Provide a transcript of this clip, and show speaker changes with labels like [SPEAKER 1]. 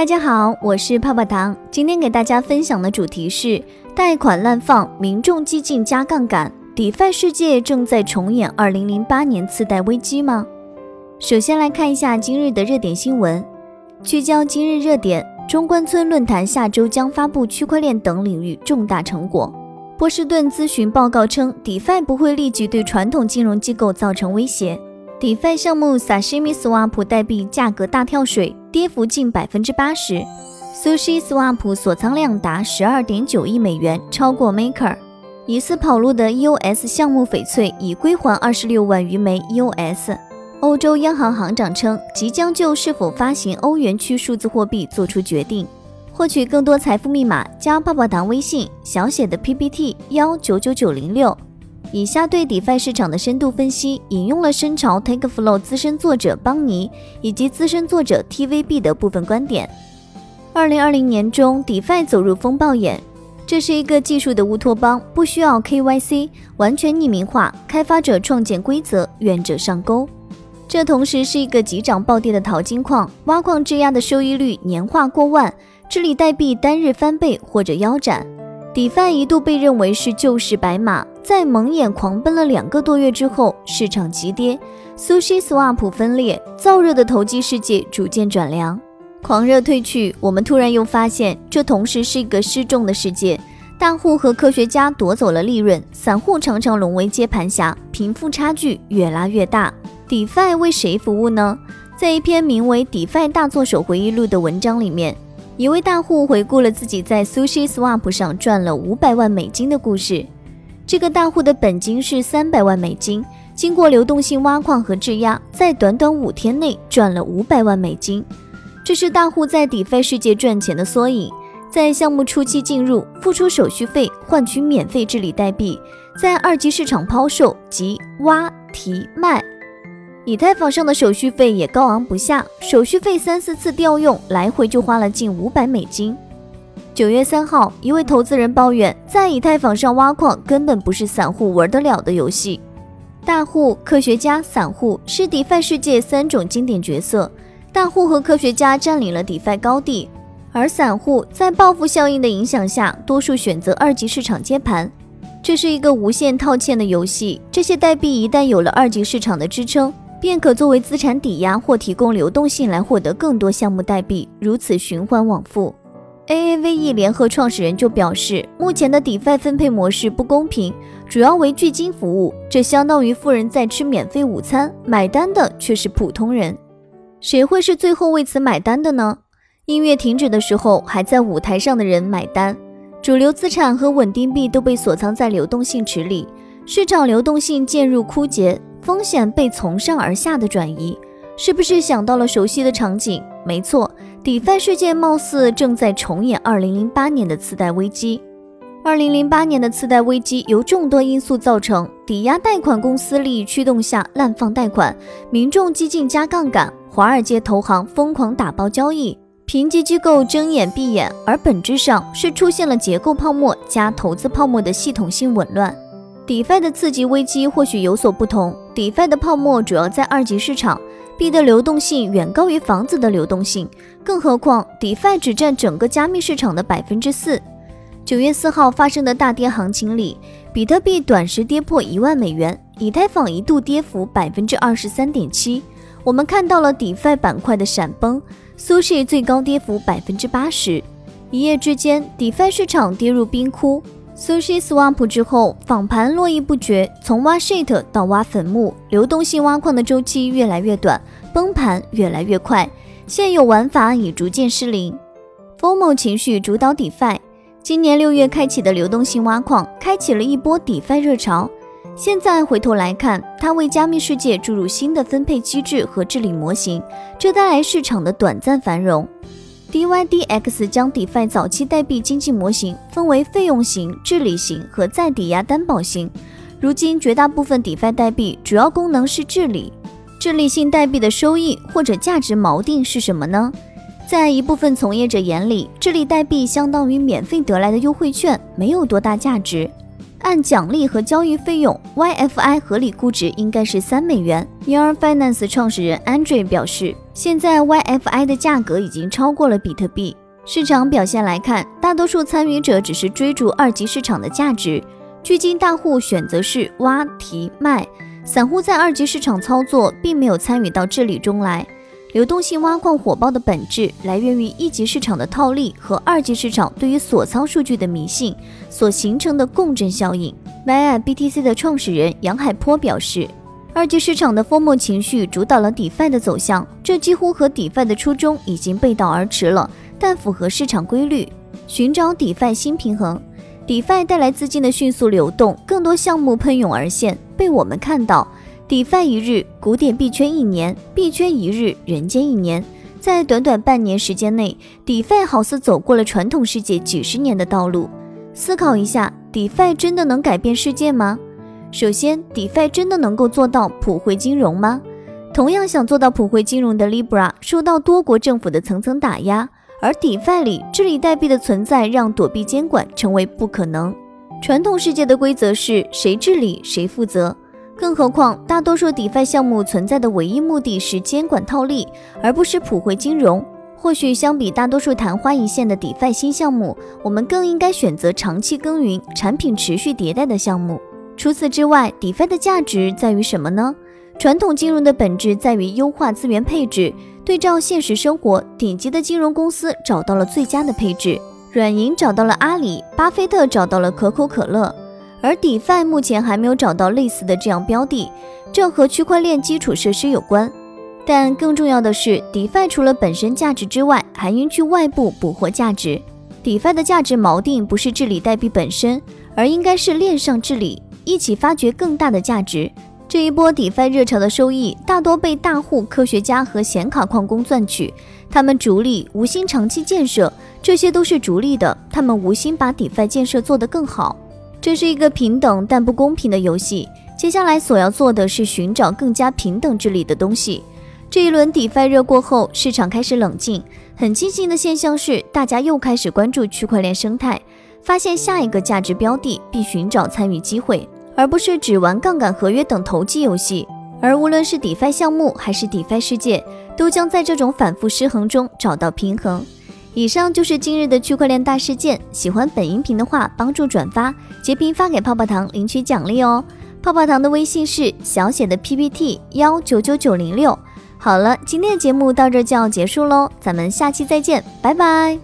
[SPEAKER 1] 大家好，我是泡泡糖。今天给大家分享的主题是贷款滥放，民众激进加杠杆，DeFi 世界正在重演2008年次贷危机吗？首先来看一下今日的热点新闻，聚焦今日热点：中关村论坛下周将发布区块链等领域重大成果。波士顿咨询报告称，DeFi 不会立即对传统金融机构造成威胁。DeFi 项目 Sashimi Swap 代币价格大跳水，跌幅近百分之八十。Sushi Swap 锁仓量达十二点九亿美元，超过 Maker。疑似跑路的 EOS 项目翡翠已归还二十六万余枚 EOS。欧洲央行行长称，即将就是否发行欧元区数字货币做出决定。获取更多财富密码，加泡泡糖微信小写的 PPT 幺九九九零六。以下对 DeFi 市场的深度分析，引用了深潮 TakeFlow 资深作者邦尼以及资深作者 TVB 的部分观点。二零二零年中，DeFi 走入风暴眼，这是一个技术的乌托邦，不需要 KYC，完全匿名化，开发者创建规则，愿者上钩。这同时是一个急涨暴跌的淘金矿，挖矿质押的收益率年化过万，治理代币单日翻倍或者腰斩。DeFi 一度被认为是救市白马，在蒙眼狂奔了两个多月之后，市场急跌，Sushi Swap 分裂，燥热的投机世界逐渐转凉，狂热退去，我们突然又发现，这同时是一个失重的世界，大户和科学家夺走了利润，散户常常沦为接盘侠，贫富差距越拉越大。DeFi 为谁服务呢？在一篇名为《DeFi 大作手回忆录》的文章里面。一位大户回顾了自己在 Sushi Swap 上赚了五百万美金的故事。这个大户的本金是三百万美金，经过流动性挖矿和质押，在短短五天内赚了五百万美金。这是大户在 DeFi 世界赚钱的缩影。在项目初期进入，付出手续费换取免费治理代币，在二级市场抛售即挖提卖。以太坊上的手续费也高昂不下，手续费三四次调用，来回就花了近五百美金。九月三号，一位投资人抱怨，在以太坊上挖矿根本不是散户玩得了的游戏。大户、科学家、散户是 DeFi 世界三种经典角色。大户和科学家占领了 DeFi 高地，而散户在报复效应的影响下，多数选择二级市场接盘。这是一个无限套现的游戏。这些代币一旦有了二级市场的支撑，便可作为资产抵押或提供流动性来获得更多项目代币，如此循环往复。AAVE 联合创始人就表示，目前的 DeFi 分配模式不公平，主要为巨金服务，这相当于富人在吃免费午餐，买单的却是普通人。谁会是最后为此买单的呢？音乐停止的时候，还在舞台上的人买单。主流资产和稳定币都被锁藏在流动性池里，市场流动性渐入枯竭。风险被从上而下的转移，是不是想到了熟悉的场景？没错，DeFi 世界貌似正在重演2008年的次贷危机。2008年的次贷危机由众多因素造成：抵押贷款公司利益驱动下滥放贷款，民众激进加杠杆，华尔街投行疯狂打包交易，评级机构睁眼闭眼，而本质上是出现了结构泡沫加投资泡沫的系统性紊乱。DeFi 的次级危机或许有所不同。DeFi 的泡沫主要在二级市场，币的流动性远高于房子的流动性，更何况 DeFi 只占整个加密市场的百分之四。九月四号发生的大跌行情里，比特币短时跌破一万美元，以太坊一度跌幅百分之二十三点七。我们看到了 DeFi 板块的闪崩，Sushi 最高跌幅百分之八十。一夜之间，DeFi 市场跌入冰窟。Sushi Swap 之后，访盘络绎不绝，从挖 shit 到挖坟墓，流动性挖矿的周期越来越短，崩盘越来越快，现有玩法已逐渐失灵。FOMO 情绪主导 DeFi，今年六月开启的流动性挖矿，开启了一波 DeFi 热潮。现在回头来看，它为加密世界注入新的分配机制和治理模型，这带来市场的短暂繁荣。DYDX 将 DeFi 早期代币经济模型分为费用型、治理型和再抵押担保型。如今，绝大部分 DeFi 代币主要功能是治理。治理性代币的收益或者价值锚定是什么呢？在一部分从业者眼里，治理代币相当于免费得来的优惠券，没有多大价值。按奖励和交易费用，YFI 合理估值应该是三美元。Year Finance 创始人 Andre 表示，现在 YFI 的价格已经超过了比特币。市场表现来看，大多数参与者只是追逐二级市场的价值，巨金大户选择是挖、提、卖，散户在二级市场操作，并没有参与到治理中来。流动性挖矿火爆的本质来源于一级市场的套利和二级市场对于锁仓数据的迷信所形成的共振效应。Myibtc 的创始人杨海波表示，二级市场的疯魔情绪主导了 DeFi 的走向，这几乎和 DeFi 的初衷已经背道而驰了，但符合市场规律，寻找 DeFi 新平衡。DeFi 带来资金的迅速流动，更多项目喷涌而现，被我们看到。DeFi 一日，古典币圈一年；币圈一日，人间一年。在短短半年时间内，DeFi 好似走过了传统世界几十年的道路。思考一下，DeFi 真的能改变世界吗？首先，DeFi 真的能够做到普惠金融吗？同样想做到普惠金融的 Libra 受到多国政府的层层打压，而 DeFi 里治理代币的存在让躲避监管成为不可能。传统世界的规则是谁治理谁负责。更何况，大多数 DeFi 项目存在的唯一目的是监管套利，而不是普惠金融。或许相比大多数昙花一现的 DeFi 新项目，我们更应该选择长期耕耘、产品持续迭代的项目。除此之外，DeFi 的价值在于什么呢？传统金融的本质在于优化资源配置。对照现实生活，顶级的金融公司找到了最佳的配置，软银找到了阿里，巴菲特找到了可口可乐。而 DeFi 目前还没有找到类似的这样标的，这和区块链基础设施有关。但更重要的是，DeFi 除了本身价值之外，还应去外部捕获价值。DeFi 的价值锚定不是治理代币本身，而应该是链上治理，一起发掘更大的价值。这一波 DeFi 热潮的收益大多被大户、科学家和显卡矿工赚取，他们逐利无心长期建设，这些都是逐利的，他们无心把 DeFi 建设做得更好。这是一个平等但不公平的游戏。接下来所要做的是寻找更加平等治理的东西。这一轮 DeFi 热过后，市场开始冷静。很庆幸的现象是，大家又开始关注区块链生态，发现下一个价值标的，并寻找参与机会，而不是只玩杠杆合约等投机游戏。而无论是 DeFi 项目还是 DeFi 世界，都将在这种反复失衡中找到平衡。以上就是今日的区块链大事件。喜欢本音频的话，帮助转发、截屏发给泡泡糖领取奖励哦。泡泡糖的微信是小写的 PPT 幺九九九零六。好了，今天的节目到这就要结束喽，咱们下期再见，拜拜。